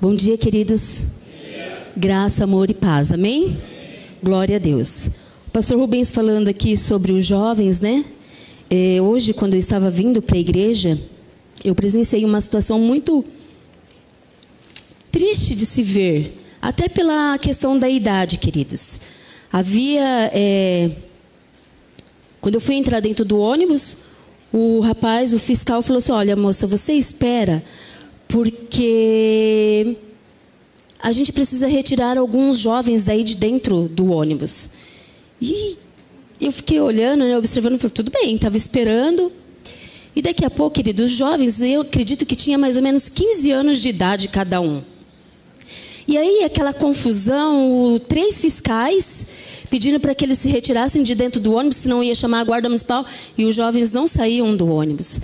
Bom dia, queridos. Graça, amor e paz. Amém? Glória a Deus. O pastor Rubens falando aqui sobre os jovens, né? É, hoje, quando eu estava vindo para a igreja, eu presenciei uma situação muito triste de se ver, até pela questão da idade, queridos. Havia. É, quando eu fui entrar dentro do ônibus, o rapaz, o fiscal, falou assim: Olha, moça, você espera porque a gente precisa retirar alguns jovens daí de dentro do ônibus. E eu fiquei olhando, né, observando, falei, tudo bem, estava esperando. E daqui a pouco, queridos, os jovens, eu acredito que tinha mais ou menos 15 anos de idade cada um. E aí, aquela confusão, três fiscais pedindo para que eles se retirassem de dentro do ônibus, senão ia chamar a guarda municipal, e os jovens não saíam do ônibus.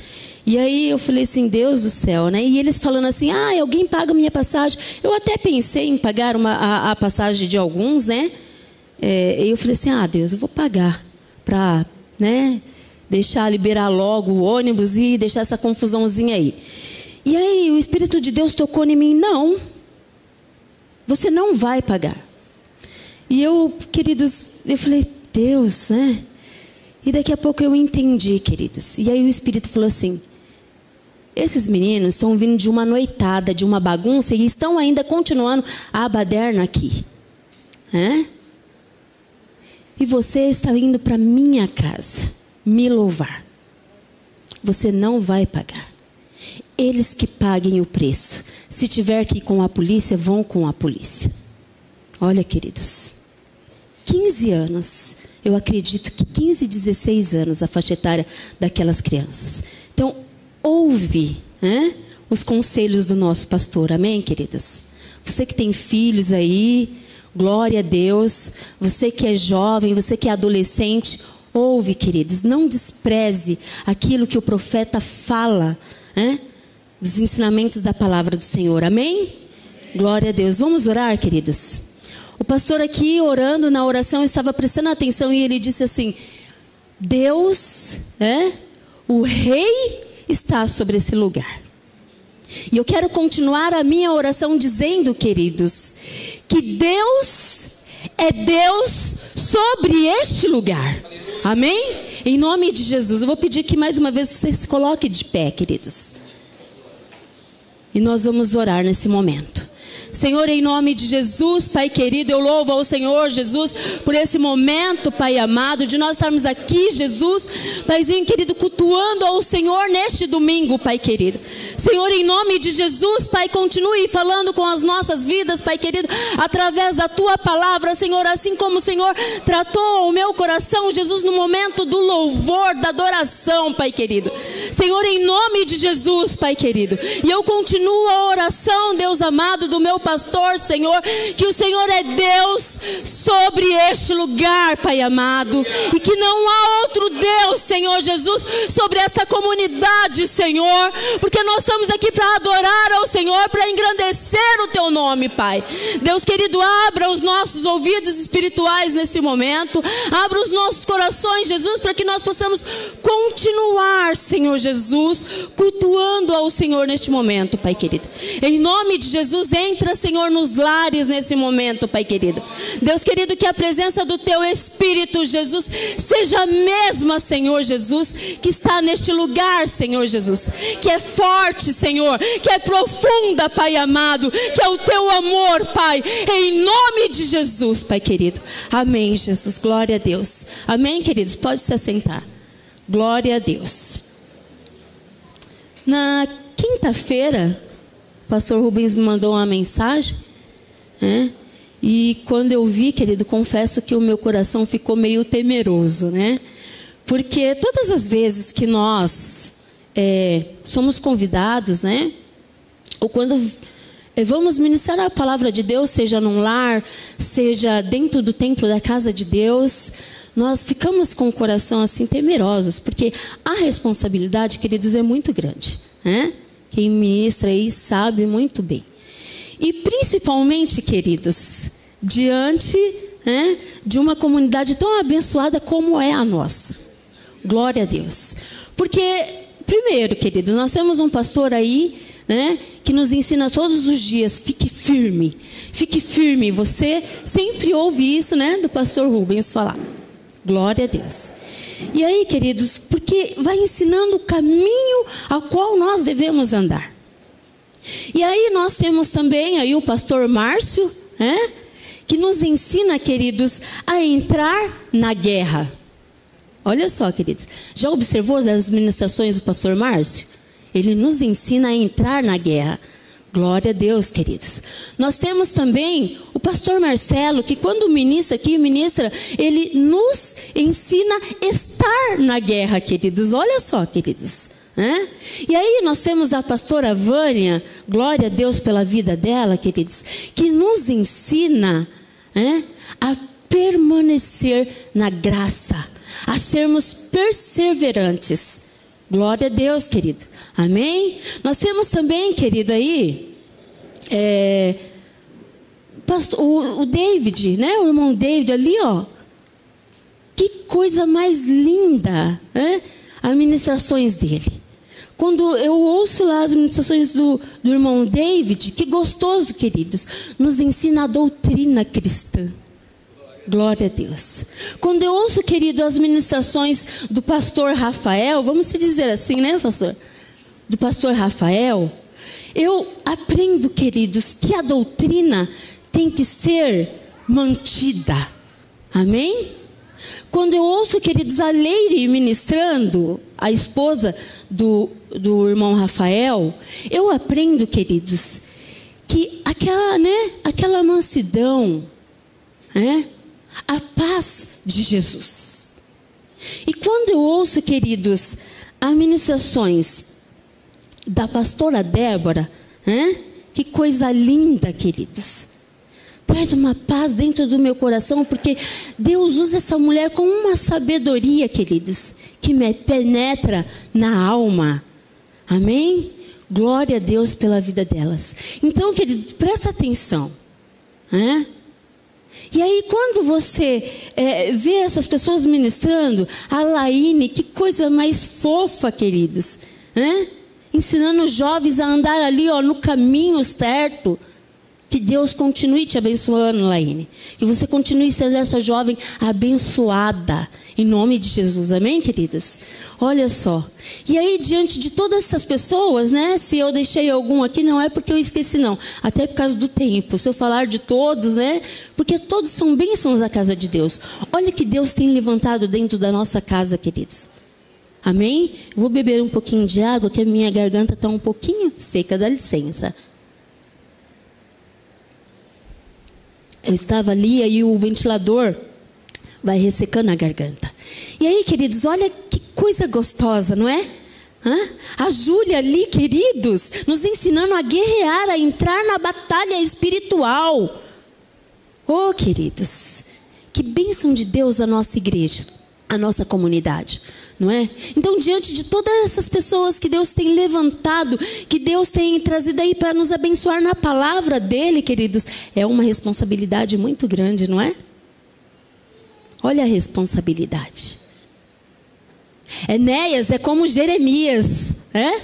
E aí eu falei assim, Deus do céu, né? E eles falando assim, ah, alguém paga minha passagem. Eu até pensei em pagar uma, a, a passagem de alguns, né? É, e eu falei assim, ah, Deus, eu vou pagar para, né? Deixar liberar logo o ônibus e deixar essa confusãozinha aí. E aí o Espírito de Deus tocou em mim, não. Você não vai pagar. E eu, queridos, eu falei, Deus, né? E daqui a pouco eu entendi, queridos. E aí o Espírito falou assim: esses meninos estão vindo de uma noitada, de uma bagunça e estão ainda continuando a baderna aqui. É? E você está indo para minha casa me louvar. Você não vai pagar. Eles que paguem o preço. Se tiver que ir com a polícia, vão com a polícia. Olha, queridos, 15 anos, eu acredito que 15, 16 anos a faixa etária daquelas crianças. Ouve né, os conselhos do nosso pastor. Amém, queridas? Você que tem filhos aí, glória a Deus. Você que é jovem, você que é adolescente, ouve, queridos. Não despreze aquilo que o profeta fala, né, dos ensinamentos da palavra do Senhor. Amém? Glória a Deus. Vamos orar, queridos? O pastor aqui orando na oração estava prestando atenção e ele disse assim: Deus, é, o rei está sobre esse lugar. E eu quero continuar a minha oração dizendo, queridos, que Deus é Deus sobre este lugar. Amém? Em nome de Jesus. Eu vou pedir que mais uma vez você se coloque de pé, queridos. E nós vamos orar nesse momento. Senhor, em nome de Jesus, Pai querido, eu louvo ao Senhor Jesus por esse momento, Pai amado, de nós estarmos aqui, Jesus, Paizinho querido, cultuando ao Senhor neste domingo, Pai querido. Senhor, em nome de Jesus, Pai, continue falando com as nossas vidas, Pai querido, através da tua palavra, Senhor, assim como o Senhor tratou o meu coração, Jesus, no momento do louvor, da adoração, Pai querido. Senhor, em nome de Jesus, Pai querido. E eu continuo a oração, Deus amado, do meu pastor, Senhor, que o Senhor é Deus sobre este lugar, Pai amado, e que não há outro Deus, Senhor Jesus, sobre essa comunidade, Senhor, porque nós estamos aqui para adorar ao Senhor, para engrandecer o teu nome, Pai. Deus querido, abra os nossos ouvidos espirituais nesse momento, abra os nossos corações, Jesus, para que nós possamos continuar, Senhor Jesus, cultuando ao Senhor neste momento, Pai querido. Em nome de Jesus, entra Senhor, nos lares nesse momento, Pai querido. Deus querido, que a presença do Teu Espírito, Jesus, seja a mesma, Senhor Jesus, que está neste lugar, Senhor Jesus. Que é forte, Senhor, que é profunda, Pai amado, que é o Teu amor, Pai, em nome de Jesus, Pai querido. Amém, Jesus. Glória a Deus. Amém, queridos. Pode se assentar. Glória a Deus. Na quinta-feira, o pastor Rubens me mandou uma mensagem, né? E quando eu vi, querido, confesso que o meu coração ficou meio temeroso, né? Porque todas as vezes que nós é, somos convidados, né? Ou quando é, vamos ministrar a palavra de Deus, seja num lar, seja dentro do templo da casa de Deus, nós ficamos com o coração assim temerosos, porque a responsabilidade, queridos, é muito grande, né? Quem ministra aí sabe muito bem. E principalmente, queridos, diante né, de uma comunidade tão abençoada como é a nossa. Glória a Deus. Porque, primeiro, querido, nós temos um pastor aí né, que nos ensina todos os dias, fique firme, fique firme. Você sempre ouve isso, né, do pastor Rubens falar. Glória a Deus. E aí, queridos, porque vai ensinando o caminho ao qual nós devemos andar. E aí nós temos também aí o pastor Márcio, né, que nos ensina, queridos, a entrar na guerra. Olha só, queridos. Já observou as ministrações do pastor Márcio? Ele nos ensina a entrar na guerra. Glória a Deus, queridos. Nós temos também o pastor Marcelo, que quando ministra aqui, ministra, ele nos ensina a estar na guerra, queridos. Olha só, queridos. Né? E aí nós temos a pastora Vânia, glória a Deus pela vida dela, queridos, que nos ensina né, a permanecer na graça a sermos perseverantes. Glória a Deus, querido. Amém? Nós temos também, querido, aí, é, o, o David, né? O irmão David ali, ó. Que coisa mais linda, né? As ministrações dele. Quando eu ouço lá as ministrações do, do irmão David, que gostoso, queridos, nos ensina a doutrina cristã. Glória a Deus. Quando eu ouço, querido, as ministrações do pastor Rafael, vamos dizer assim, né, pastor? Do pastor Rafael, eu aprendo, queridos, que a doutrina tem que ser mantida. Amém? Quando eu ouço, queridos, a Leire ministrando, a esposa do, do irmão Rafael, eu aprendo, queridos, que aquela, né, aquela mansidão, né, a paz de Jesus. E quando eu ouço, queridos, as ministrações da pastora Débora, né? que coisa linda, queridos. Traz uma paz dentro do meu coração, porque Deus usa essa mulher com uma sabedoria, queridos, que me penetra na alma. Amém? Glória a Deus pela vida delas. Então, queridos, presta atenção. Né? E aí, quando você é, vê essas pessoas ministrando, a Laine, que coisa mais fofa, queridos, né? ensinando os jovens a andar ali ó, no caminho certo. Que Deus continue te abençoando, Laine. Que você continue sendo essa jovem abençoada. Em nome de Jesus, amém, queridas? Olha só. E aí, diante de todas essas pessoas, né? Se eu deixei algum aqui, não é porque eu esqueci, não. Até por causa do tempo. Se eu falar de todos, né? Porque todos são bênçãos da casa de Deus. Olha que Deus tem levantado dentro da nossa casa, queridos. Amém? Vou beber um pouquinho de água, que a minha garganta está um pouquinho seca, dá licença. Eu estava ali, aí o ventilador vai ressecando a garganta. E aí, queridos, olha que coisa gostosa, não é? Hã? A Júlia ali, queridos, nos ensinando a guerrear, a entrar na batalha espiritual. Oh, queridos, que bênção de Deus a nossa igreja, a nossa comunidade, não é? Então, diante de todas essas pessoas que Deus tem levantado, que Deus tem trazido aí para nos abençoar na palavra dele, queridos, é uma responsabilidade muito grande, não é? Olha a responsabilidade. Enéas é como Jeremias, é?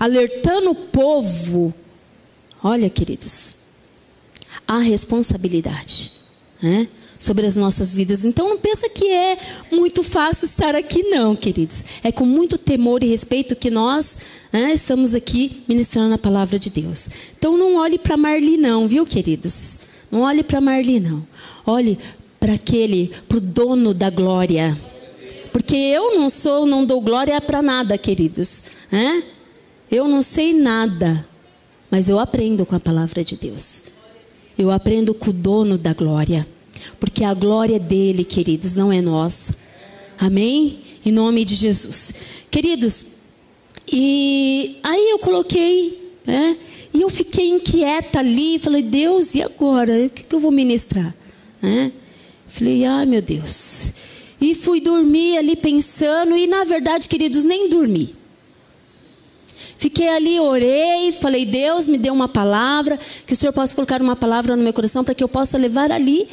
alertando o povo. Olha, queridos, a responsabilidade é? sobre as nossas vidas. Então não pensa que é muito fácil estar aqui, não, queridos. É com muito temor e respeito que nós é, estamos aqui ministrando a palavra de Deus. Então não olhe para Marli, não, viu, queridos? Não olhe para Marli, não. Olhe para aquele, para o dono da glória. Porque eu não sou, não dou glória para nada, queridos. É? Eu não sei nada, mas eu aprendo com a palavra de Deus. Eu aprendo com o dono da glória. Porque a glória é dele, queridos, não é nossa. Amém? Em nome de Jesus. Queridos, e aí eu coloquei, né? E eu fiquei inquieta ali, falei, Deus, e agora? O que, que eu vou ministrar? Né? Falei, ah, meu Deus. E fui dormir ali pensando, e na verdade, queridos, nem dormi. Fiquei ali, orei, falei, Deus me deu uma palavra, que o Senhor possa colocar uma palavra no meu coração para que eu possa levar ali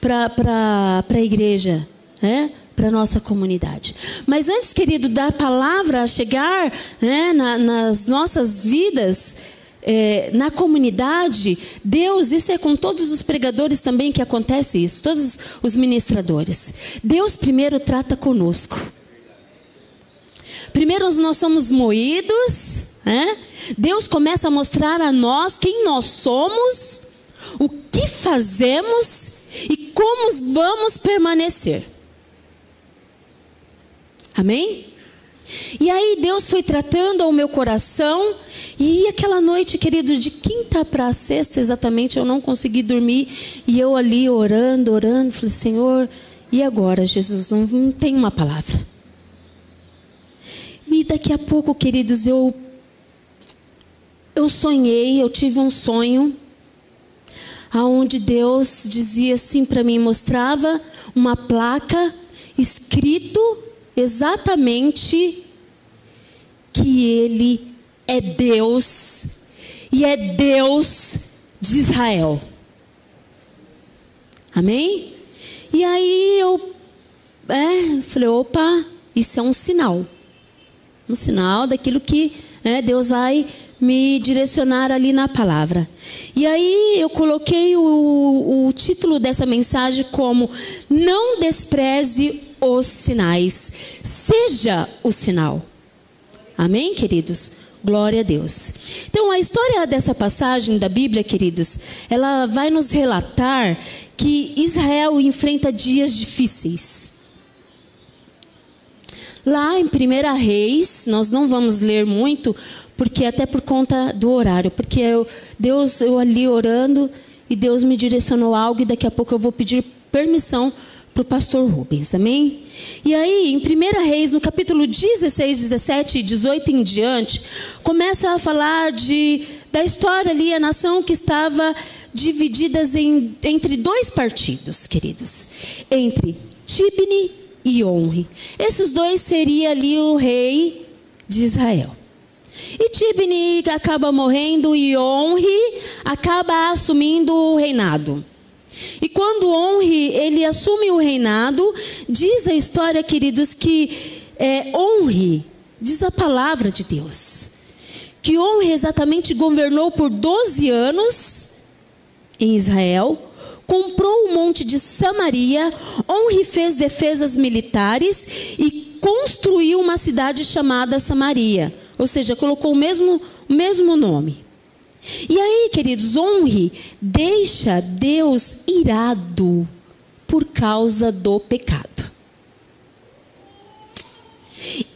para a igreja, né? para a nossa comunidade. Mas antes, querido, da palavra chegar né, na, nas nossas vidas, é, na comunidade, Deus, isso é com todos os pregadores também que acontece isso, todos os ministradores. Deus primeiro trata conosco. Primeiro nós somos moídos, né? Deus começa a mostrar a nós quem nós somos, o que fazemos e como vamos permanecer. Amém? E aí Deus foi tratando ao meu coração. E aquela noite, querido, de quinta para sexta exatamente, eu não consegui dormir. E eu ali orando, orando, falei, Senhor, e agora, Jesus? Não, não tem uma palavra. E daqui a pouco, queridos, eu eu sonhei, eu tive um sonho aonde Deus dizia assim para mim, mostrava uma placa escrito exatamente que ele é Deus e é Deus de Israel. Amém? E aí eu é, falei, opa, isso é um sinal. Um sinal daquilo que né, Deus vai me direcionar ali na palavra. E aí eu coloquei o, o título dessa mensagem como Não despreze os sinais, seja o sinal. Amém, queridos? Glória a Deus. Então, a história dessa passagem da Bíblia, queridos, ela vai nos relatar que Israel enfrenta dias difíceis. Lá em 1 Reis, nós não vamos ler muito, porque até por conta do horário, porque eu, Deus, eu ali orando e Deus me direcionou algo e daqui a pouco eu vou pedir permissão para o pastor Rubens, amém? E aí, em 1 Reis, no capítulo 16, 17 e 18 em diante, começa a falar de, da história ali, a nação que estava divididas em, entre dois partidos, queridos, entre Tibni e Onre. Esses dois seria ali o rei de Israel. E Tibni acaba morrendo e Onri acaba assumindo o reinado. E quando Onri ele assume o reinado, diz a história, queridos, que é, Onri, diz a palavra de Deus, que Onri exatamente governou por 12 anos em Israel, comprou o monte de Samaria, Onri fez defesas militares e construiu uma cidade chamada Samaria ou seja, colocou o mesmo, o mesmo nome. E aí, queridos, honre deixa Deus irado por causa do pecado.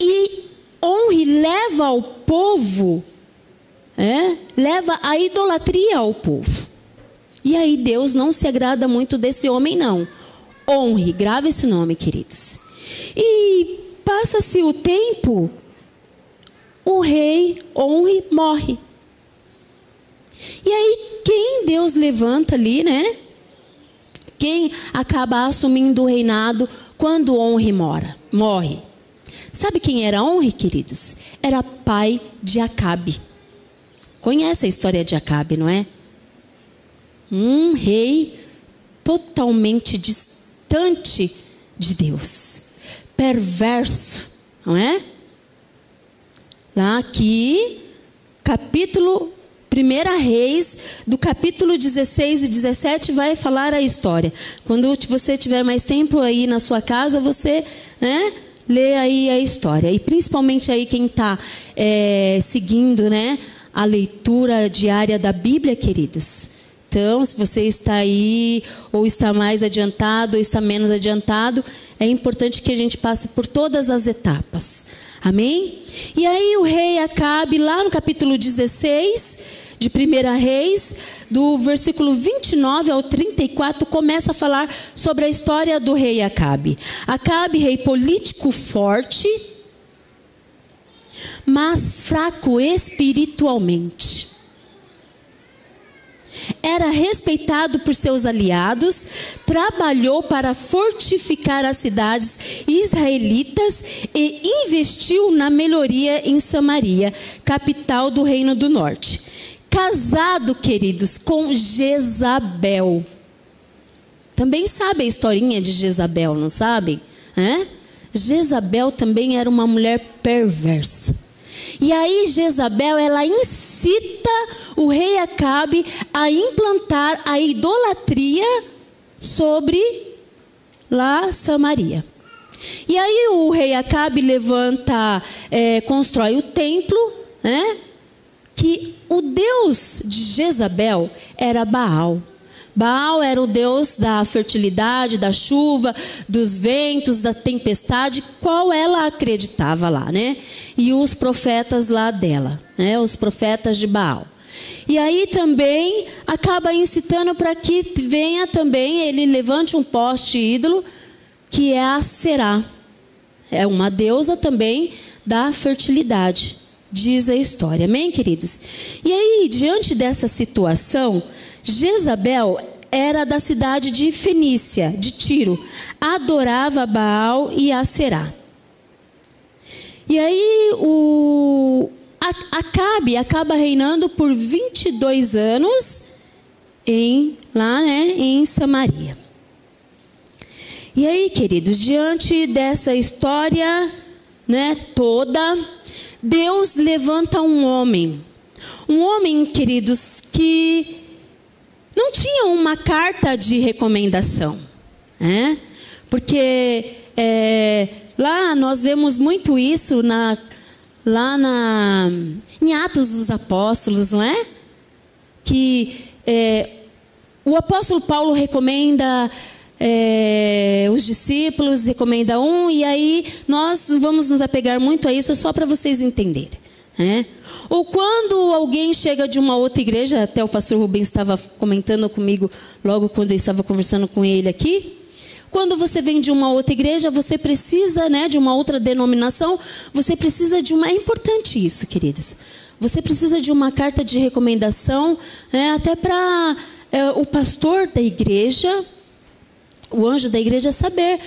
E honre leva ao povo, é, leva a idolatria ao povo. E aí Deus não se agrada muito desse homem, não. Honre, grave esse nome, queridos. E passa-se o tempo, o rei honre, morre. E aí, quem Deus levanta ali, né? Quem acaba assumindo o reinado quando honre mora, morre? Sabe quem era honre, queridos? Era pai de Acabe. Conhece a história de Acabe, não é? Um rei totalmente distante de Deus, perverso, não é? Lá aqui, capítulo 1 Reis, do capítulo 16 e 17, vai falar a história. Quando você tiver mais tempo aí na sua casa, você né, lê aí a história. E principalmente aí quem está é, seguindo né, a leitura diária da Bíblia, queridos. Então, se você está aí, ou está mais adiantado, ou está menos adiantado, é importante que a gente passe por todas as etapas. Amém? E aí o rei Acabe, lá no capítulo 16 de 1 Reis, do versículo 29 ao 34, começa a falar sobre a história do rei Acabe. Acabe, rei político forte, mas fraco espiritualmente era respeitado por seus aliados, trabalhou para fortificar as cidades israelitas e investiu na melhoria em Samaria, capital do Reino do Norte. Casado, queridos, com Jezabel. Também sabe a historinha de Jezabel, não sabem? Né? Jezabel também era uma mulher perversa. E aí Jezabel, ela incita o rei Acabe a implantar a idolatria sobre lá Samaria. E aí o rei Acabe levanta, é, constrói o templo, né? Que o deus de Jezabel era Baal. Baal era o deus da fertilidade, da chuva, dos ventos, da tempestade, qual ela acreditava lá, né? E os profetas lá dela, né? Os profetas de Baal. E aí também acaba incitando para que venha também, ele levante um poste ídolo, que é a Será. É uma deusa também da fertilidade, diz a história. Amém, queridos? E aí, diante dessa situação, Jezabel era da cidade de Fenícia, de Tiro. Adorava Baal e Aserá. E aí o Acabe acaba reinando por 22 anos em lá, né, em Samaria. E aí, queridos, diante dessa história, né, toda, Deus levanta um homem. Um homem, queridos, que não tinha uma carta de recomendação, né? Porque é, lá nós vemos muito isso na, lá na, em Atos dos Apóstolos, não é? Que é, o apóstolo Paulo recomenda é, os discípulos, recomenda um, e aí nós vamos nos apegar muito a isso só para vocês entenderem. Né? Ou quando alguém chega de uma outra igreja, até o pastor Rubens estava comentando comigo logo quando eu estava conversando com ele aqui. Quando você vem de uma outra igreja, você precisa, né, de uma outra denominação, você precisa de uma. É importante isso, queridos. Você precisa de uma carta de recomendação, né, até para é, o pastor da igreja, o anjo da igreja, saber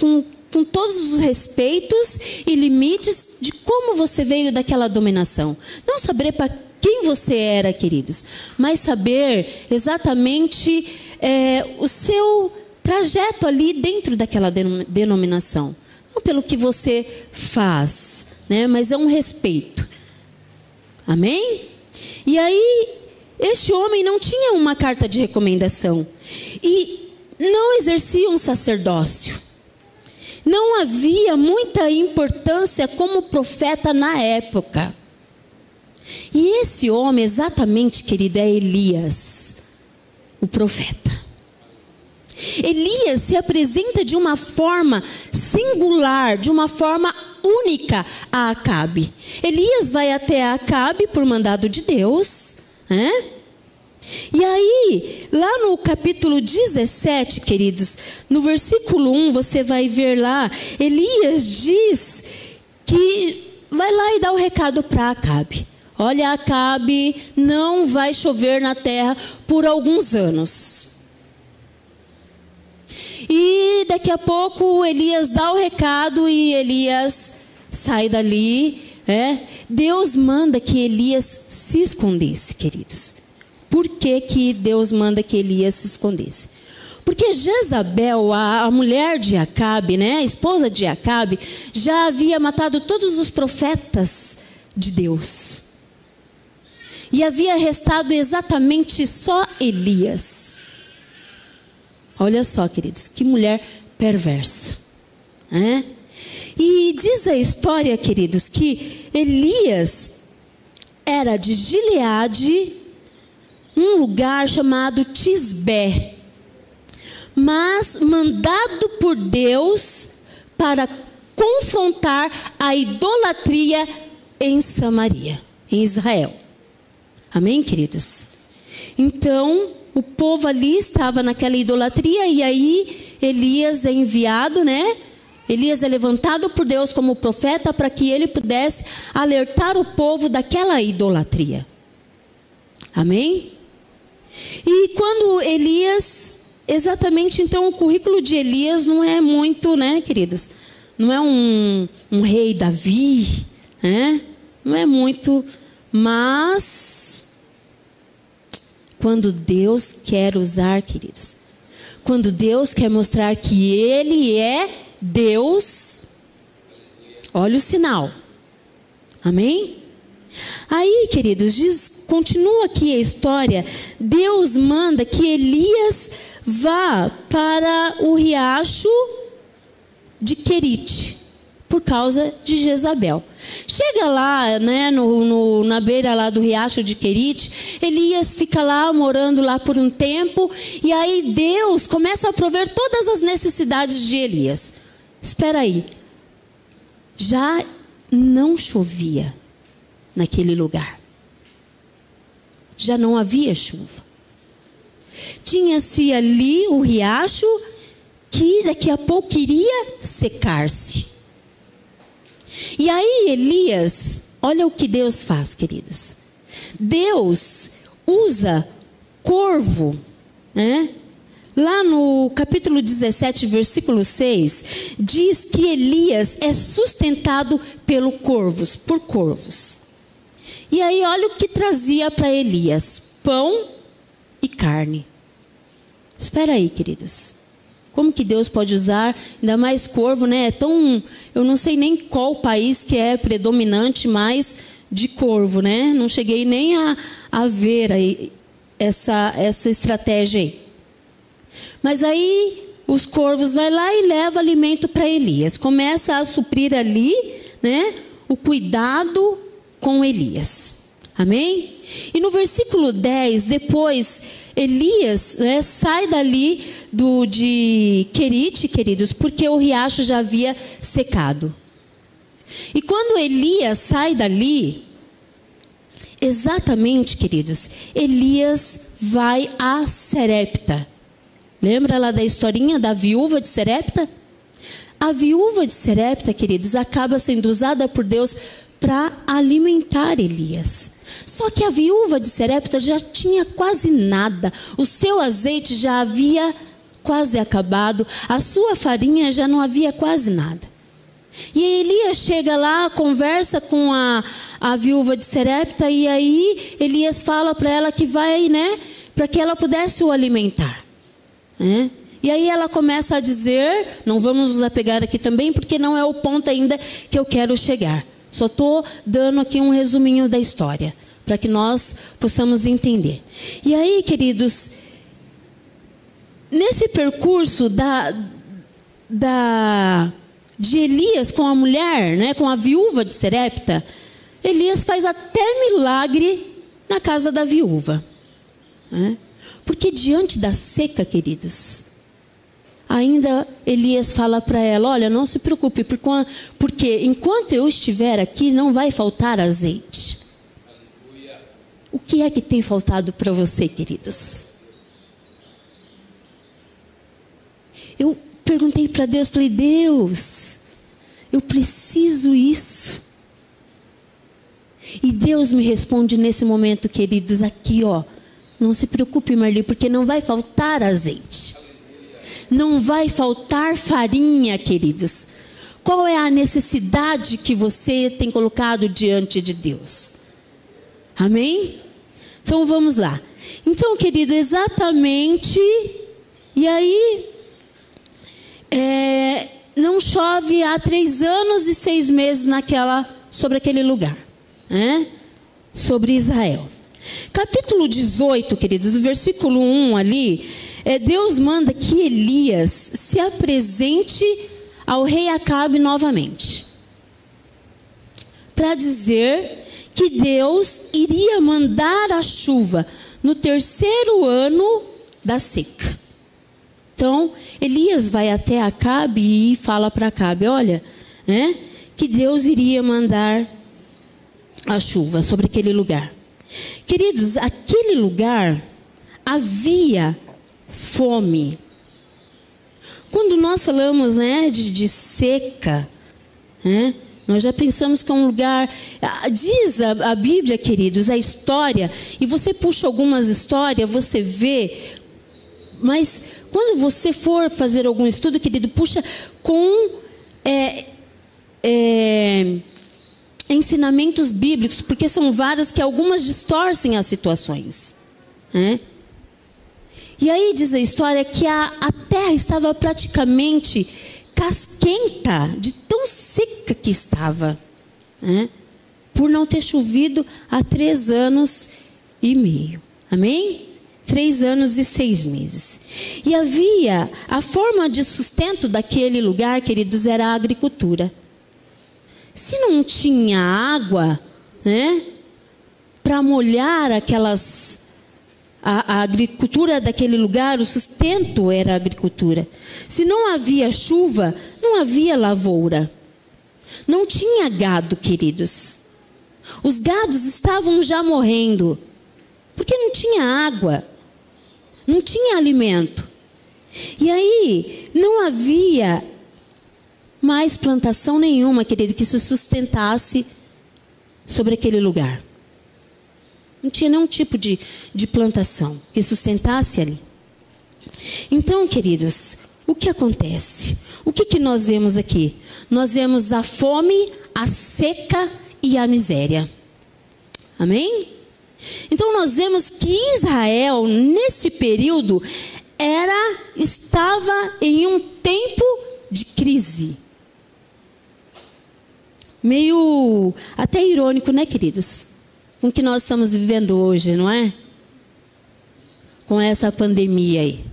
com com todos os respeitos e limites de como você veio daquela dominação. Não saber para quem você era, queridos, mas saber exatamente é, o seu trajeto ali dentro daquela denominação. Não pelo que você faz, né, mas é um respeito. Amém? E aí, este homem não tinha uma carta de recomendação e não exercia um sacerdócio não havia muita importância como profeta na época. E esse homem, exatamente, querido, é Elias, o profeta. Elias se apresenta de uma forma singular, de uma forma única a Acabe. Elias vai até Acabe por mandado de Deus, né? E aí, lá no capítulo 17, queridos, no versículo 1, você vai ver lá, Elias diz que vai lá e dá o recado para Acabe. Olha, Acabe, não vai chover na terra por alguns anos. E daqui a pouco Elias dá o recado e Elias sai dali. É? Deus manda que Elias se escondesse, queridos. Por que, que Deus manda que Elias se escondesse? Porque Jezabel, a, a, mulher de Acabe, né, a esposa de Acabe, já havia matado todos os profetas de Deus. E havia restado exatamente só Elias. Olha só, queridos, que mulher perversa. Né? E diz a história, queridos, que Elias era de Gileade um lugar chamado Tisbé, mas mandado por Deus para confrontar a idolatria em Samaria, em Israel. Amém, queridos? Então, o povo ali estava naquela idolatria e aí Elias é enviado, né? Elias é levantado por Deus como profeta para que ele pudesse alertar o povo daquela idolatria. Amém? E quando Elias, exatamente então o currículo de Elias não é muito, né, queridos? Não é um, um rei Davi, né? Não é muito, mas quando Deus quer usar, queridos, quando Deus quer mostrar que Ele é Deus, olha o sinal. Amém? Aí, queridos, diz, continua aqui a história. Deus manda que Elias vá para o riacho de Querite, por causa de Jezabel. Chega lá, né, no, no, na beira lá do riacho de Querite, Elias fica lá morando lá por um tempo, e aí Deus começa a prover todas as necessidades de Elias. Espera aí, já não chovia naquele lugar. Já não havia chuva. Tinha-se ali o riacho que daqui a pouco iria secar-se. E aí Elias, olha o que Deus faz, queridos. Deus usa corvo, né? Lá no capítulo 17, versículo 6, diz que Elias é sustentado pelo corvos, por corvos. E aí olha o que trazia para Elias: pão e carne. Espera aí, queridos. Como que Deus pode usar, ainda mais corvo, né? É tão, eu não sei nem qual país que é predominante mais de corvo, né? Não cheguei nem a, a ver aí essa, essa estratégia aí. Mas aí os corvos vai lá e leva alimento para Elias. Começa a suprir ali, né? O cuidado com Elias. Amém? E no versículo 10, depois, Elias né, sai dali do, de Querite, queridos, porque o riacho já havia secado. E quando Elias sai dali, exatamente, queridos, Elias vai a Serepta. Lembra lá da historinha da viúva de Serepta? A viúva de Serepta, queridos, acaba sendo usada por Deus para alimentar Elias. Só que a viúva de Serepta já tinha quase nada, o seu azeite já havia quase acabado, a sua farinha já não havia quase nada. E Elias chega lá, conversa com a, a viúva de Serepta, e aí Elias fala para ela que vai, né, para que ela pudesse o alimentar. Né? E aí ela começa a dizer, não vamos nos apegar aqui também, porque não é o ponto ainda que eu quero chegar. Só estou dando aqui um resuminho da história, para que nós possamos entender. E aí, queridos, nesse percurso da, da, de Elias com a mulher, né, com a viúva de Serepta, Elias faz até milagre na casa da viúva. Né? Porque diante da seca, queridos, ainda Elias fala para ela: Olha, não se preocupe, porque enquanto eu estiver aqui, não vai faltar azeite. O que é que tem faltado para você, queridos? Eu perguntei para Deus, falei: Deus, eu preciso isso. E Deus me responde nesse momento, queridos, aqui, ó. Não se preocupe, Marli, porque não vai faltar azeite não vai faltar farinha, queridos. Qual é a necessidade que você tem colocado diante de Deus? Amém? Então vamos lá. Então, querido, exatamente. E aí, é, não chove há três anos e seis meses naquela, sobre aquele lugar, né? sobre Israel. Capítulo 18, queridos, o versículo 1 ali, é, Deus manda que Elias se apresente ao rei Acabe novamente. Para dizer que Deus iria mandar a chuva no terceiro ano da seca. Então, Elias vai até Acabe e fala para Acabe: olha, né, que Deus iria mandar a chuva sobre aquele lugar. Queridos, aquele lugar havia fome. Quando nós falamos né, de, de seca, né, nós já pensamos que é um lugar. Diz a, a, Bíblia, queridos, a história, e você puxa algumas histórias, você vê, mas quando você for fazer algum estudo, querido, puxa com é, é, ensinamentos bíblicos, porque são várias que algumas distorcem as situações. Né? E aí diz a história que a, a terra estava praticamente casqueira barrenta, de tão seca que estava, né? por não ter chovido há três anos e meio. Amém? Três anos e seis meses. E havia a forma de sustento daquele lugar, queridos, era a agricultura. Se não tinha água, né, para molhar aquelas a, a, agricultura daquele lugar, o sustento era a agricultura. Se não havia chuva, não havia lavoura. Não tinha gado, queridos. Os gados estavam já morrendo, porque não tinha água, não tinha alimento. E aí não havia mais plantação nenhuma, querido, que se sustentasse sobre aquele lugar. Não tinha nenhum tipo de, de plantação que sustentasse ali. Então, queridos, o que acontece? O que, que nós vemos aqui? Nós vemos a fome, a seca e a miséria. Amém? Então nós vemos que Israel nesse período era estava em um tempo de crise. Meio até irônico, né, queridos? Com o que nós estamos vivendo hoje, não é? Com essa pandemia aí,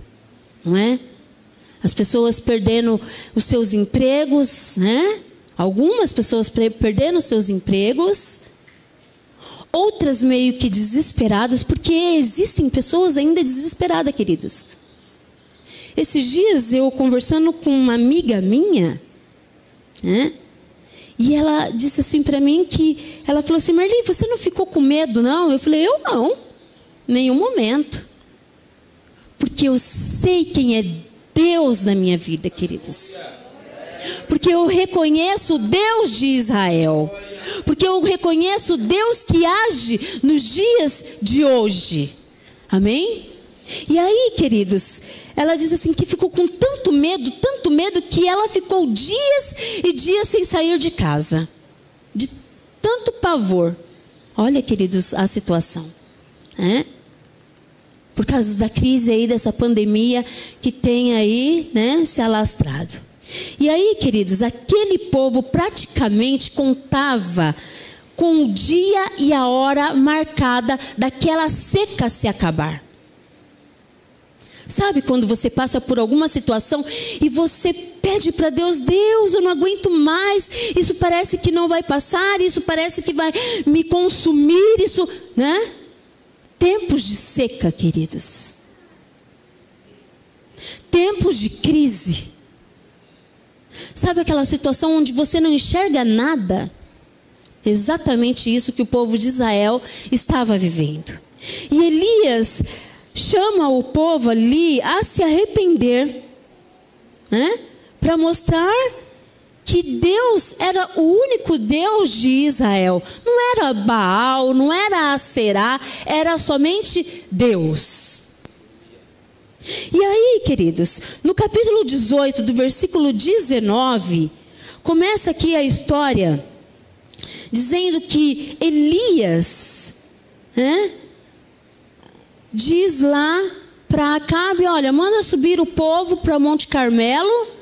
não é? As pessoas perdendo os seus empregos, né? Algumas pessoas perdendo os seus empregos, outras meio que desesperadas, porque existem pessoas ainda desesperadas, queridos. Esses dias eu conversando com uma amiga minha, né? E ela disse assim para mim que ela falou assim: "Marli, você não ficou com medo, não?" Eu falei: "Eu não. Nenhum momento. Porque eu sei quem é Deus na minha vida, queridos porque eu reconheço o Deus de Israel, porque eu reconheço o Deus que age nos dias de hoje. Amém? E aí, queridos, ela diz assim que ficou com tanto medo, tanto medo, que ela ficou dias e dias sem sair de casa. De tanto pavor. Olha, queridos, a situação. É? Por causa da crise aí, dessa pandemia que tem aí, né, se alastrado. E aí, queridos, aquele povo praticamente contava com o dia e a hora marcada daquela seca se acabar. Sabe quando você passa por alguma situação e você pede para Deus, Deus, eu não aguento mais, isso parece que não vai passar, isso parece que vai me consumir, isso, né? Tempos de seca, queridos. Tempos de crise. Sabe aquela situação onde você não enxerga nada? Exatamente isso que o povo de Israel estava vivendo. E Elias chama o povo ali a se arrepender, né? para mostrar que Deus era o único Deus de Israel. Não era Baal, não era Aserá, era somente Deus. E aí, queridos, no capítulo 18, do versículo 19, começa aqui a história dizendo que Elias né, diz lá para Acabe: olha, manda subir o povo para Monte Carmelo.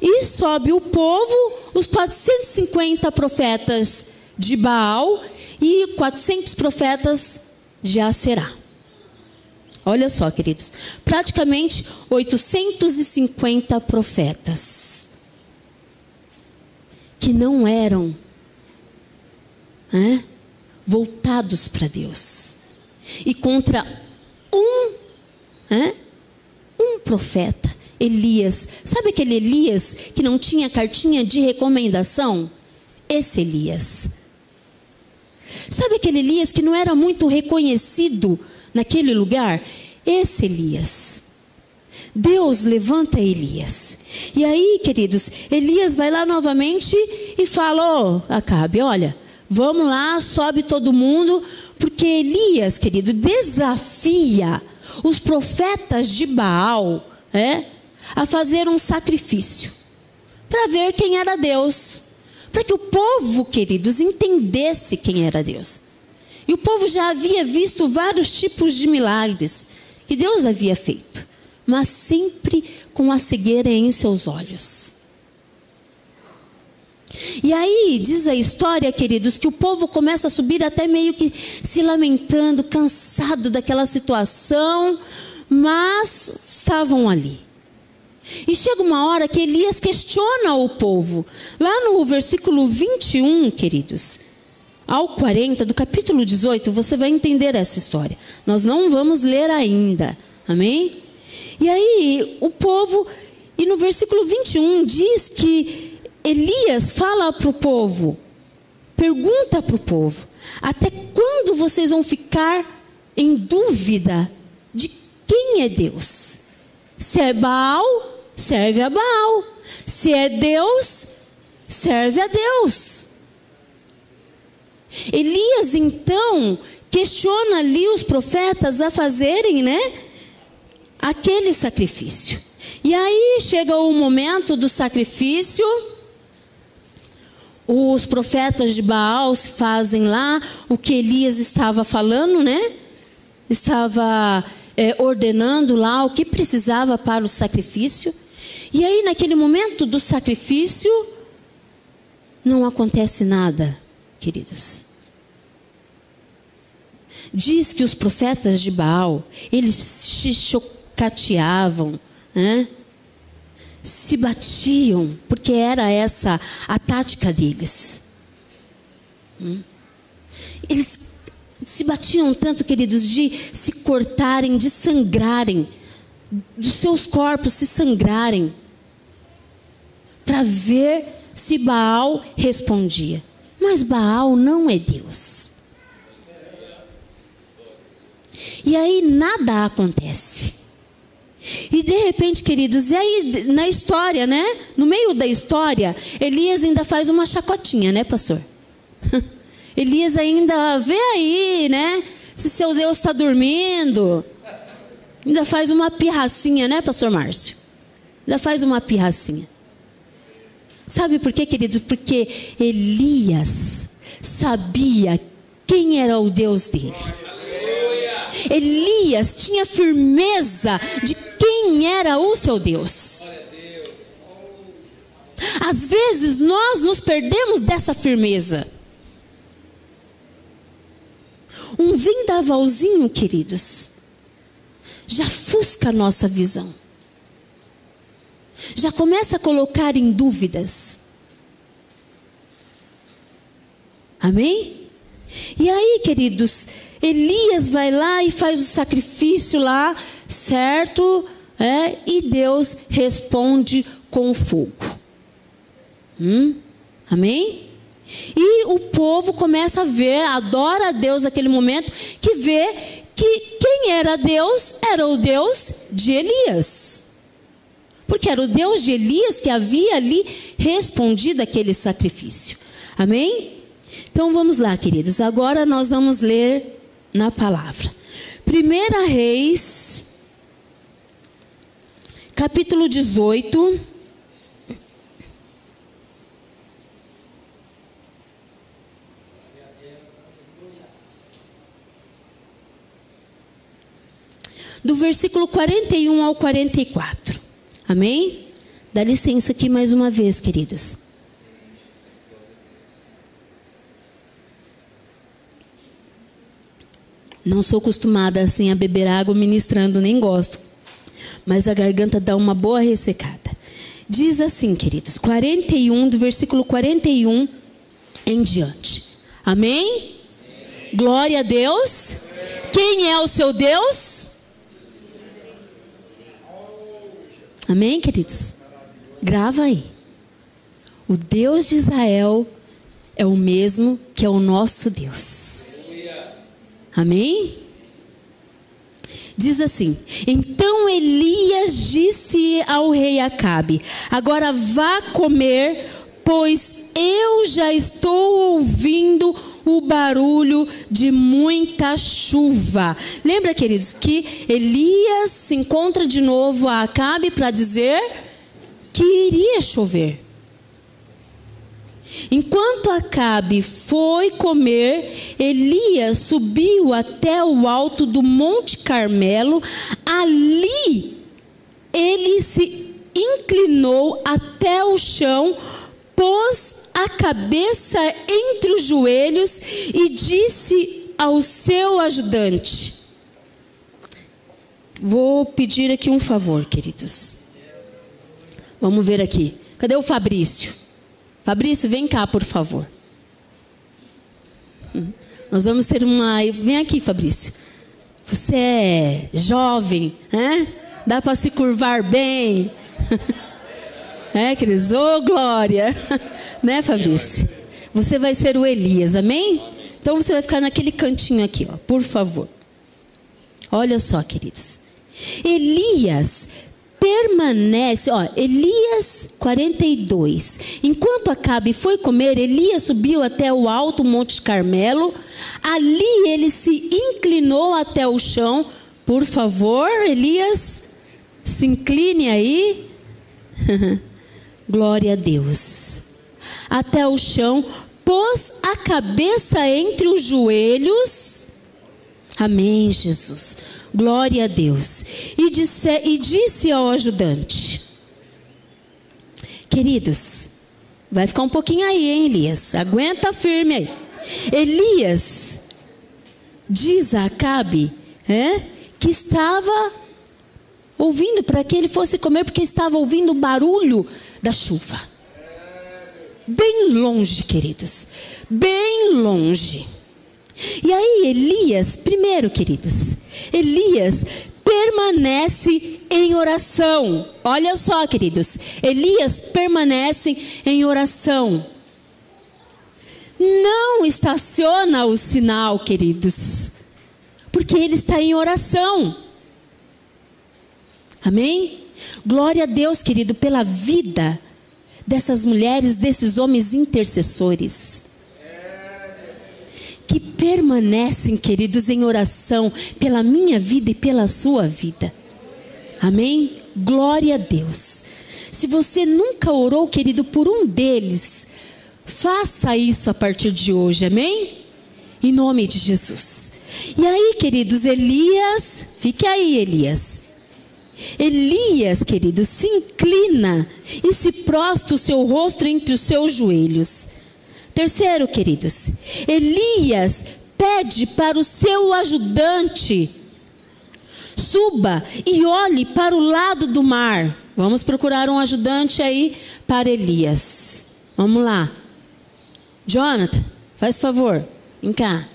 E sobe o povo, os 450 profetas de Baal e 400 profetas de Aserá. Olha só, queridos, praticamente 850 profetas que não eram né, voltados para Deus e contra um, né, um profeta, Elias. Sabe aquele Elias que não tinha cartinha de recomendação? Esse Elias. Sabe aquele Elias que não era muito reconhecido naquele lugar? Esse Elias. Deus levanta Elias. E aí, queridos, Elias vai lá novamente e fala: oh, Acabe, olha, vamos lá, sobe todo mundo, porque Elias, querido, desafia os profetas de Baal é, a fazer um sacrifício para ver quem era Deus. Para que o povo, queridos, entendesse quem era Deus. E o povo já havia visto vários tipos de milagres que Deus havia feito, mas sempre com a cegueira em seus olhos. E aí diz a história, queridos, que o povo começa a subir até meio que se lamentando, cansado daquela situação, mas estavam ali. E chega uma hora que Elias questiona o povo. Lá no versículo 21, queridos, ao 40 do capítulo 18, você vai entender essa história. Nós não vamos ler ainda. Amém? E aí, o povo, e no versículo 21 diz que Elias fala para o povo, pergunta para o povo: até quando vocês vão ficar em dúvida de quem é Deus? Se é Baal, serve a Baal. Se é Deus, serve a Deus. Elias então questiona ali os profetas a fazerem, né, aquele sacrifício. E aí chega o momento do sacrifício os profetas de Baal fazem lá o que Elias estava falando, né? Estava é, ordenando lá o que precisava para o sacrifício. E aí, naquele momento do sacrifício, não acontece nada, queridos. Diz que os profetas de Baal, eles se chocateavam, né? Se batiam, porque era essa a tática deles. Hum? Eles se batiam tanto, queridos, de se cortarem, de sangrarem, dos seus corpos se sangrarem, para ver se Baal respondia. Mas Baal não é Deus. E aí nada acontece. E de repente, queridos, e aí na história, né? No meio da história, Elias ainda faz uma chacotinha, né, pastor? Elias ainda vê aí, né? Se seu Deus está dormindo. Ainda faz uma pirracinha, né, pastor Márcio? Ainda faz uma pirracinha. Sabe por quê, queridos? Porque Elias sabia quem era o Deus dele. Elias tinha firmeza de quem era o seu Deus. Às vezes nós nos perdemos dessa firmeza. Um vendavalzinho, queridos, já fusca a nossa visão. Já começa a colocar em dúvidas. Amém? E aí, queridos, Elias vai lá e faz o sacrifício lá, certo? É, e Deus responde com fogo. Hum? Amém? E o povo começa a ver, adora a Deus naquele momento, que vê que quem era Deus era o Deus de Elias. Porque era o Deus de Elias que havia ali respondido aquele sacrifício. Amém? Então vamos lá, queridos. Agora nós vamos ler na palavra. Primeira Reis, capítulo 18. Do versículo 41 ao 44. Amém? Dá licença aqui mais uma vez, queridos. Não sou acostumada assim a beber água ministrando, nem gosto. Mas a garganta dá uma boa ressecada. Diz assim, queridos, 41, do versículo 41 em diante. Amém? Glória a Deus. Quem é o seu Deus? Amém, queridos? Grava aí. O Deus de Israel é o mesmo que é o nosso Deus. Amém? Diz assim: Então Elias disse ao rei Acabe: Agora vá comer, pois eu já estou ouvindo o barulho de muita chuva. Lembra, queridos, que Elias se encontra de novo a Acabe para dizer que iria chover. Enquanto Acabe foi comer, Elias subiu até o alto do Monte Carmelo. Ali ele se inclinou até o chão, pôs a cabeça entre os joelhos e disse ao seu ajudante: Vou pedir aqui um favor, queridos. Vamos ver aqui. Cadê o Fabrício? Fabrício, vem cá, por favor. Hum. Nós vamos ter uma. Vem aqui, Fabrício. Você é jovem, né? Dá para se curvar bem. É, queridos? Ô, oh, glória! Né, Fabrício? Você vai ser o Elias, amém? Então você vai ficar naquele cantinho aqui, ó, por favor. Olha só, queridos. Elias permanece, ó, Elias 42. Enquanto Acabe foi comer, Elias subiu até o alto Monte Carmelo. Ali ele se inclinou até o chão. Por favor, Elias, se incline aí. Glória a Deus. Até o chão, pôs a cabeça entre os joelhos. Amém, Jesus. Glória a Deus. E disse, e disse ao ajudante: Queridos, vai ficar um pouquinho aí, hein, Elias? Aguenta firme aí. Elias diz a Acabe é, que estava ouvindo para que ele fosse comer, porque estava ouvindo o barulho da chuva. Bem longe, queridos. Bem longe. E aí, Elias, primeiro, queridos, Elias permanece em oração. Olha só, queridos. Elias permanece em oração. Não estaciona o sinal, queridos, porque ele está em oração. Amém? Glória a Deus, querido, pela vida dessas mulheres, desses homens intercessores que permanecem, queridos, em oração pela minha vida e pela sua vida. Amém? Glória a Deus. Se você nunca orou, querido, por um deles, faça isso a partir de hoje, amém? Em nome de Jesus. E aí, queridos, Elias, fique aí, Elias. Elias, querido, se inclina e se prostra o seu rosto entre os seus joelhos. Terceiro, queridos, Elias pede para o seu ajudante: suba e olhe para o lado do mar. Vamos procurar um ajudante aí para Elias. Vamos lá. Jonathan, faz favor, vem cá.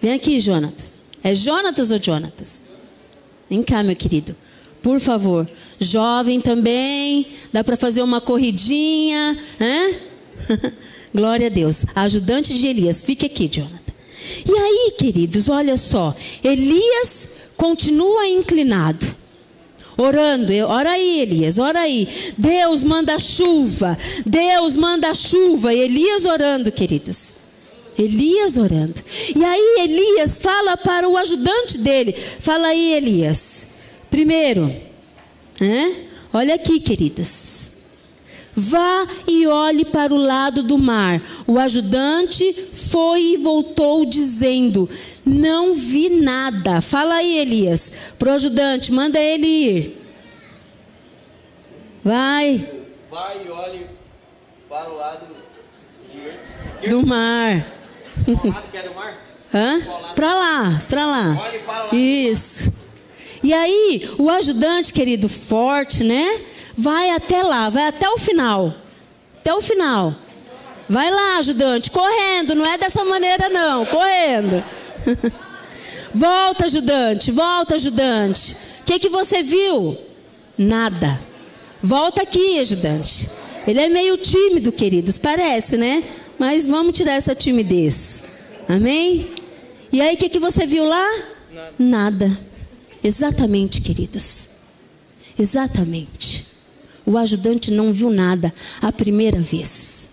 Vem aqui, Jonatas. É Jonatas ou Jonatas? Vem cá, meu querido. Por favor. Jovem também. Dá para fazer uma corridinha, né? Glória a Deus. A ajudante de Elias, fique aqui, Jonathan. E aí, queridos, olha só. Elias continua inclinado. Orando, ora aí, Elias, ora aí. Deus manda chuva, Deus manda chuva. Elias orando, queridos. Elias orando. E aí, Elias fala para o ajudante dele: Fala aí, Elias. Primeiro, né? olha aqui, queridos. Vá e olhe para o lado do mar. O ajudante foi e voltou dizendo: Não vi nada. Fala aí, Elias, para o ajudante, manda ele ir. Vai. Vai e olhe para o lado de... do mar. que é do mar? Hã? Para lá, para lá. Olhe para lá. Isso. E aí, o ajudante, querido, forte, né? Vai até lá, vai até o final. Até o final. Vai lá, ajudante, correndo, não é dessa maneira não, correndo. volta, ajudante, volta, ajudante. O que, que você viu? Nada. Volta aqui, ajudante. Ele é meio tímido, queridos, parece, né? Mas vamos tirar essa timidez. Amém? E aí, o que, que você viu lá? Nada. Nada. Exatamente, queridos. Exatamente. O ajudante não viu nada a primeira vez.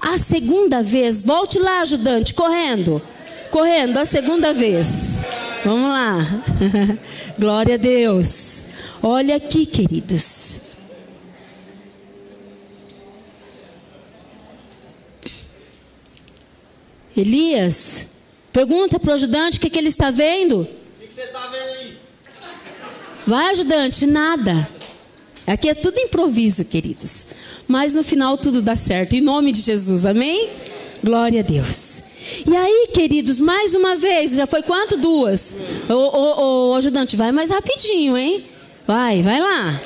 A segunda vez, volte lá, ajudante, correndo. Correndo, a segunda vez. Vamos lá. Glória a Deus. Olha aqui, queridos. Elias, pergunta para o ajudante o que, que ele está vendo. O que, que você está vendo aí? Vai, ajudante, nada. Aqui é tudo improviso, queridos. Mas no final tudo dá certo. Em nome de Jesus, amém? Glória a Deus. E aí, queridos, mais uma vez, já foi quanto? Duas. Ô, ô, ô, ajudante, vai mais rapidinho, hein? Vai, vai lá.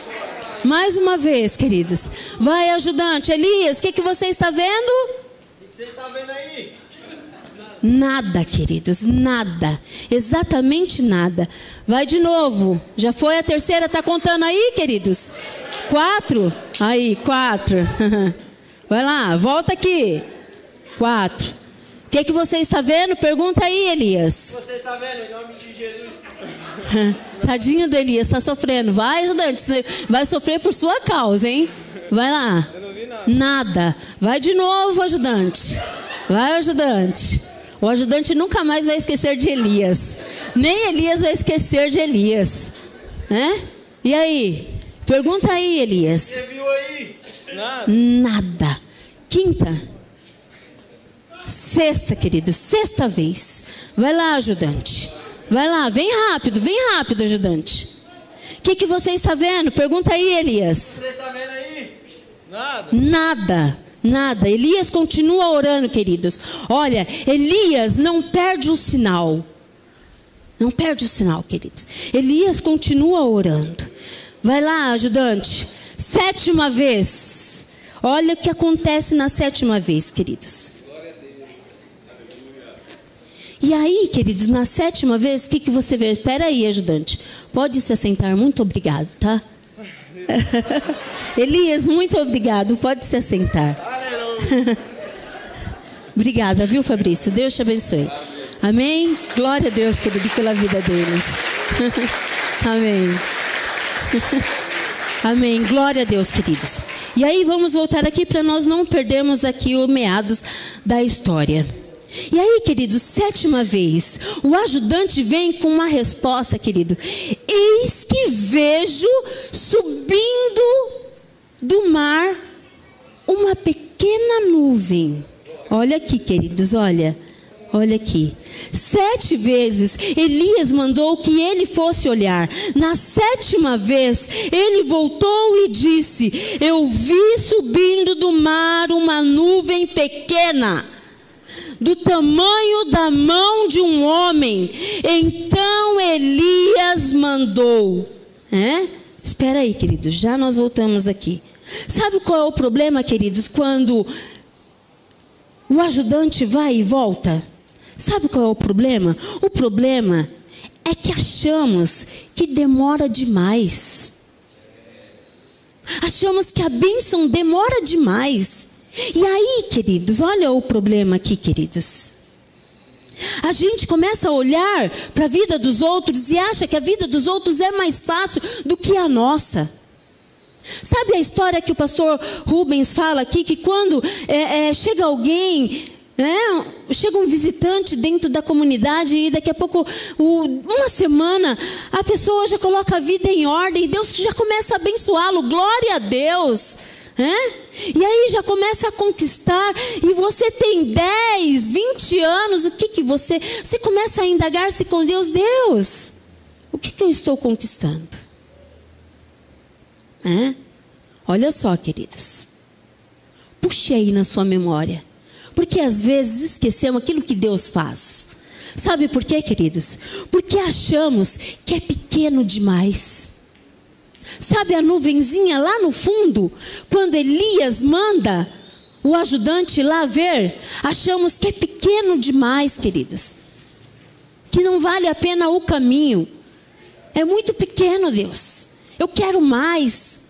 Mais uma vez, queridos. Vai, ajudante. Elias, o que, que você está vendo? O que você está vendo aí? Nada, queridos, nada. Exatamente nada. Vai de novo. Já foi a terceira, tá contando aí, queridos? Quatro? Aí, quatro. Vai lá, volta aqui. Quatro. O que, que você está vendo? Pergunta aí, Elias. Você está vendo em nome de Jesus? Tadinho do Elias, está sofrendo. Vai, ajudante, vai sofrer por sua causa, hein? Vai lá. Eu não vi nada. Nada. Vai de novo, ajudante. Vai, ajudante. O ajudante nunca mais vai esquecer de Elias. Nem Elias vai esquecer de Elias. Né? E aí? Pergunta aí, Elias. Você viu aí? Nada. Nada. Quinta. Sexta, querido. Sexta vez. Vai lá, ajudante. Vai lá, vem rápido, vem rápido, ajudante. O que, que você está vendo? Pergunta aí, Elias. Você está vendo aí? Nada. Nada, nada. Elias continua orando, queridos. Olha, Elias não perde o sinal. Não perde o sinal, queridos. Elias continua orando. Vai lá, ajudante. Sétima vez. Olha o que acontece na sétima vez, queridos. E aí, queridos, na sétima vez, o que, que você vê? Espera aí, ajudante. Pode se assentar. Muito obrigado, tá? Elias, muito obrigado. Pode se assentar. Obrigada, viu, Fabrício? Deus te abençoe. Amém? Glória a Deus, querido, pela vida deles. Amém. Amém. Glória a Deus, queridos. E aí vamos voltar aqui para nós não perdermos aqui o meados da história. E aí, querido, sétima vez, o ajudante vem com uma resposta, querido. Eis que vejo subindo do mar uma pequena nuvem. Olha aqui, queridos, olha. Olha aqui. Sete vezes Elias mandou que ele fosse olhar. Na sétima vez, ele voltou e disse: Eu vi subindo do mar uma nuvem pequena, do tamanho da mão de um homem. Então Elias mandou. É? Espera aí, queridos, já nós voltamos aqui. Sabe qual é o problema, queridos, quando o ajudante vai e volta? Sabe qual é o problema? O problema é que achamos que demora demais. Achamos que a bênção demora demais. E aí, queridos, olha o problema aqui, queridos. A gente começa a olhar para a vida dos outros e acha que a vida dos outros é mais fácil do que a nossa. Sabe a história que o pastor Rubens fala aqui? Que quando é, é, chega alguém, né, chega um visitante dentro da comunidade e daqui a pouco, o, uma semana, a pessoa já coloca a vida em ordem, Deus já começa a abençoá-lo, glória a Deus. E aí já começa a conquistar, e você tem 10, 20 anos, o que que você. Você começa a indagar-se com Deus, Deus, o que que eu estou conquistando? Olha só, queridos. Puxe aí na sua memória. Porque às vezes esquecemos aquilo que Deus faz. Sabe por quê, queridos? Porque achamos que é pequeno demais. Sabe a nuvenzinha lá no fundo? Quando Elias manda o ajudante lá ver, achamos que é pequeno demais, queridos. Que não vale a pena o caminho. É muito pequeno, Deus. Eu quero mais.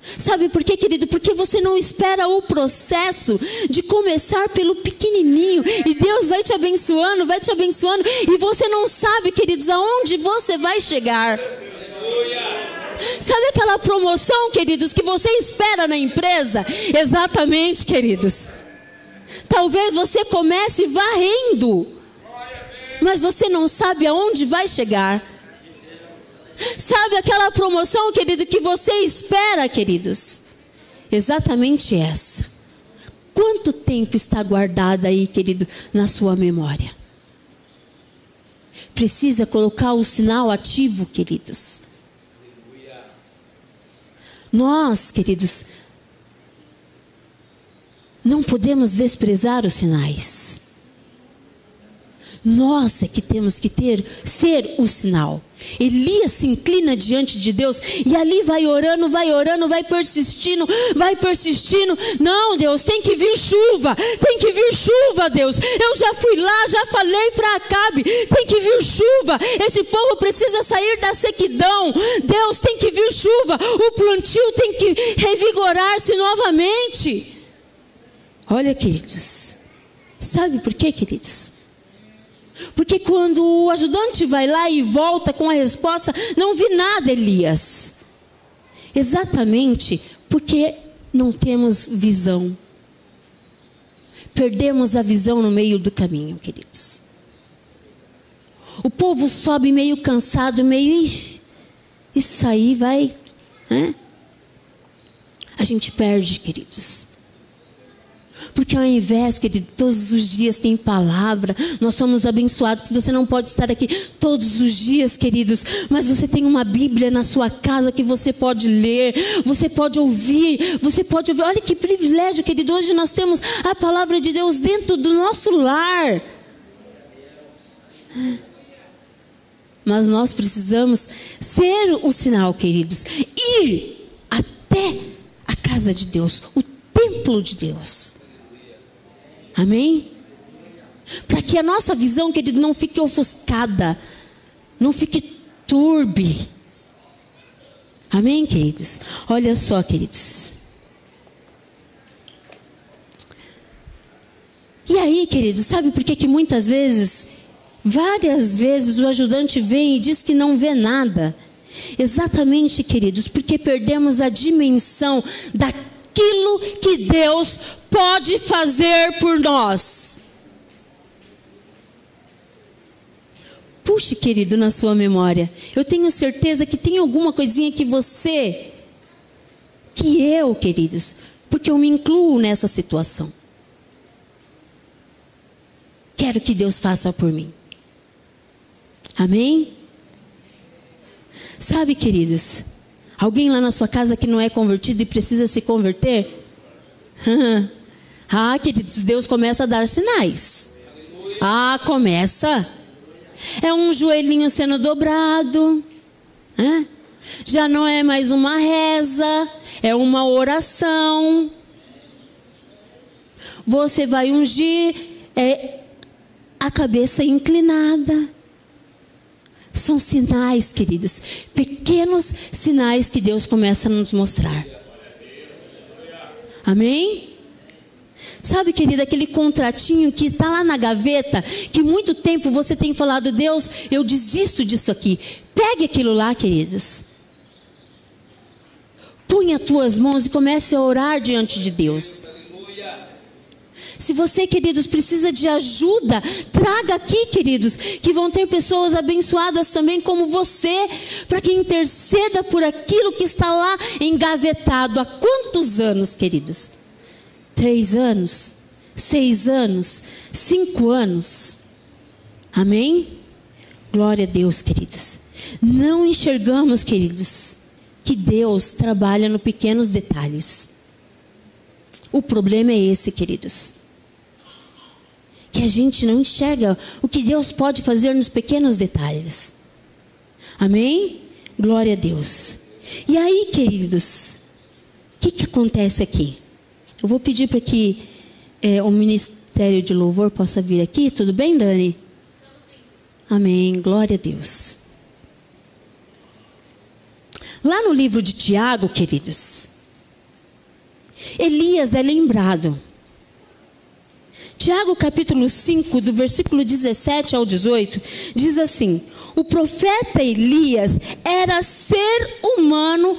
Sabe por quê, querido? Porque você não espera o processo de começar pelo pequenininho e Deus vai te abençoando, vai te abençoando e você não sabe, queridos, aonde você vai chegar. Sabe aquela promoção, queridos, que você espera na empresa? Exatamente, queridos. Talvez você comece varrendo, mas você não sabe aonde vai chegar. Sabe aquela promoção, querido, que você espera, queridos? Exatamente essa. Quanto tempo está guardada aí, querido, na sua memória? Precisa colocar o sinal ativo, queridos. Nós, queridos, não podemos desprezar os sinais. Nós é que temos que ter, ser o sinal. Elias se inclina diante de Deus e ali vai orando, vai orando, vai persistindo, vai persistindo. Não, Deus, tem que vir chuva, tem que vir chuva, Deus. Eu já fui lá, já falei para Acabe, tem que vir chuva. Esse povo precisa sair da sequidão. Deus, tem que vir chuva. O plantio tem que revigorar-se novamente. Olha, queridos, sabe por quê, queridos? Porque quando o ajudante vai lá e volta com a resposta, não vi nada, Elias. Exatamente porque não temos visão. Perdemos a visão no meio do caminho, queridos. O povo sobe meio cansado, meio. Isso aí vai. Né? A gente perde, queridos. Porque ao invés, querido, todos os dias tem palavra, nós somos abençoados. Você não pode estar aqui todos os dias, queridos, mas você tem uma Bíblia na sua casa que você pode ler, você pode ouvir, você pode ouvir. Olha que privilégio, querido. Hoje nós temos a palavra de Deus dentro do nosso lar. Mas nós precisamos ser o sinal, queridos. Ir até a casa de Deus, o templo de Deus. Amém? Para que a nossa visão, querido, não fique ofuscada, não fique turbe. Amém, queridos? Olha só, queridos. E aí, queridos, sabe por que, que muitas vezes, várias vezes, o ajudante vem e diz que não vê nada? Exatamente, queridos, porque perdemos a dimensão daquilo que Deus pode fazer por nós. Puxe, querido, na sua memória. Eu tenho certeza que tem alguma coisinha que você, que eu, queridos, porque eu me incluo nessa situação. Quero que Deus faça por mim. Amém? Sabe, queridos, alguém lá na sua casa que não é convertido e precisa se converter? Ah, queridos, Deus começa a dar sinais. Ah, começa. É um joelhinho sendo dobrado. Já não é mais uma reza, é uma oração. Você vai ungir é, a cabeça inclinada. São sinais, queridos, pequenos sinais que Deus começa a nos mostrar. Amém? Sabe, querida, aquele contratinho que está lá na gaveta, que muito tempo você tem falado, Deus, eu desisto disso aqui. Pegue aquilo lá, queridos. Punha as tuas mãos e comece a orar diante de Deus. Se você, queridos, precisa de ajuda, traga aqui, queridos, que vão ter pessoas abençoadas também como você, para que interceda por aquilo que está lá engavetado há quantos anos, queridos? Três anos, seis anos, cinco anos. Amém? Glória a Deus, queridos. Não enxergamos, queridos, que Deus trabalha no pequenos detalhes. O problema é esse, queridos. Que a gente não enxerga o que Deus pode fazer nos pequenos detalhes. Amém? Glória a Deus. E aí, queridos, o que, que acontece aqui? Eu vou pedir para que é, o Ministério de Louvor possa vir aqui. Tudo bem, Dani? Amém. Glória a Deus. Lá no livro de Tiago, queridos, Elias é lembrado. Tiago capítulo 5, do versículo 17 ao 18, diz assim: O profeta Elias era ser humano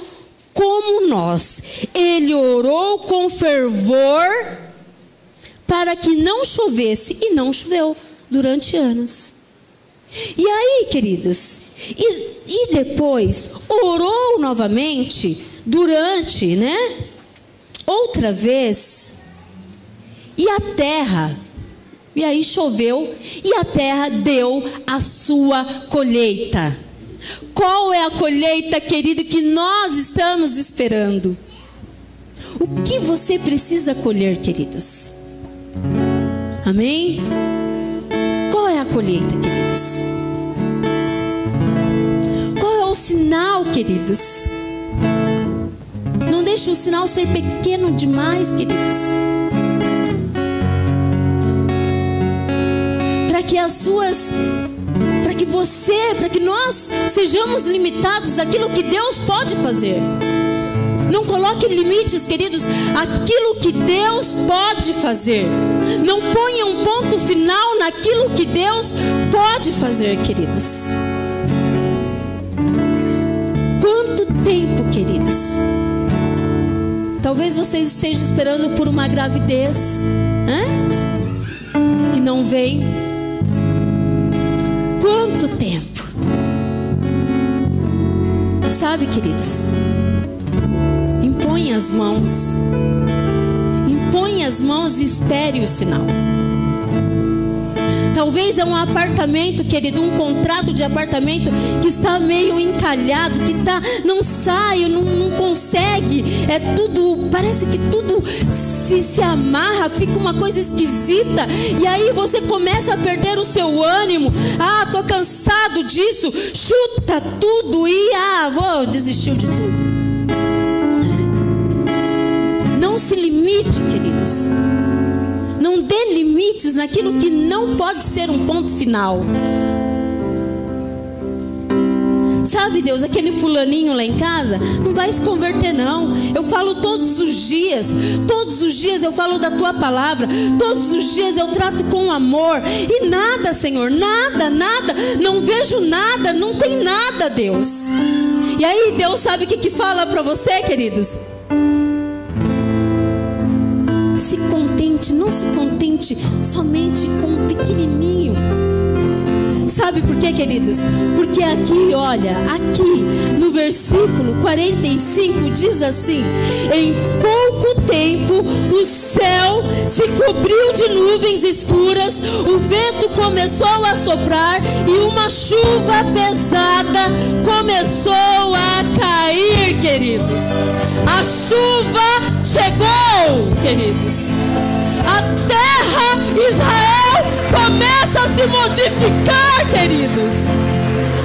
como nós. Ele orou com fervor para que não chovesse e não choveu durante anos. E aí, queridos, e, e depois orou novamente durante, né? Outra vez. E a terra, e aí choveu, e a terra deu a sua colheita. Qual é a colheita, querido, que nós estamos esperando? O que você precisa colher, queridos? Amém? Qual é a colheita, queridos? Qual é o sinal, queridos? Não deixe o sinal ser pequeno demais, queridos. Para que as suas para que você, para que nós sejamos limitados àquilo que Deus pode fazer. Não coloque limites, queridos, aquilo que Deus pode fazer. Não ponha um ponto final naquilo que Deus pode fazer, queridos. Quanto tempo, queridos? Talvez vocês estejam esperando por uma gravidez hein? que não vem. Quanto tempo? Sabe, queridos? Impõe as mãos. Impõe as mãos e espere o sinal. Talvez é um apartamento, querido, um contrato de apartamento que está meio encalhado, que tá, não sai, não, não consegue. É tudo, parece que tudo se, se amarra, fica uma coisa esquisita. E aí você começa a perder o seu ânimo. Ah, tô cansado disso. Chuta tudo e ah, vou desistir de tudo. Não se limite, queridos. Não dê limites naquilo que não pode ser um ponto final. Sabe, Deus, aquele fulaninho lá em casa não vai se converter, não. Eu falo todos os dias, todos os dias eu falo da tua palavra, todos os dias eu trato com amor. E nada, Senhor, nada, nada, não vejo nada, não tem nada, Deus. E aí, Deus sabe o que, que fala para você, queridos? não se contente somente com o pequenininho. Sabe por quê, queridos? Porque aqui, olha, aqui no versículo 45 diz assim: Em pouco tempo o céu se cobriu de nuvens escuras, o vento começou a soprar e uma chuva pesada começou a cair, queridos. A chuva chegou, queridos a terra Israel se modificar, queridos.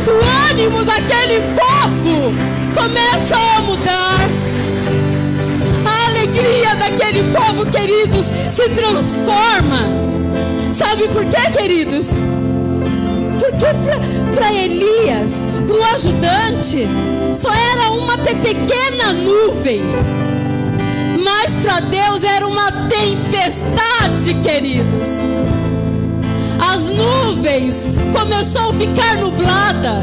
O ânimo daquele povo começa a mudar. A alegria daquele povo, queridos, se transforma. Sabe por quê, queridos? Porque para Elias, para o ajudante, só era uma pequena nuvem mas para Deus era uma tempestade, queridos. As nuvens começou a ficar nublada.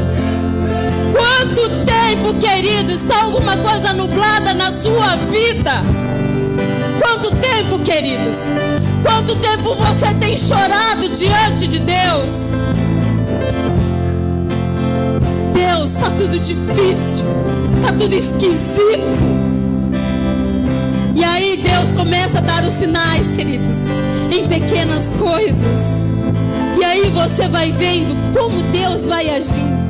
Quanto tempo, querido, está alguma coisa nublada na sua vida? Quanto tempo, queridos? Quanto tempo você tem chorado diante de Deus? Deus, está tudo difícil, está tudo esquisito. E aí Deus começa a dar os sinais, queridos, em pequenas coisas. E aí você vai vendo como Deus vai agindo.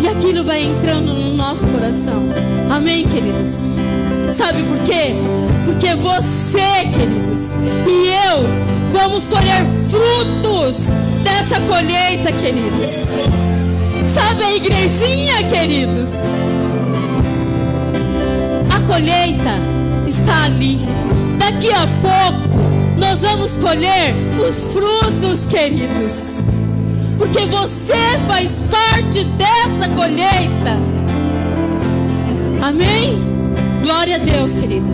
E aquilo vai entrando no nosso coração. Amém, queridos? Sabe por quê? Porque você, queridos, e eu vamos colher frutos dessa colheita, queridos. Sabe a igrejinha, queridos? colheita está ali. Daqui a pouco nós vamos colher os frutos, queridos. Porque você faz parte dessa colheita. Amém? Glória a Deus, queridos.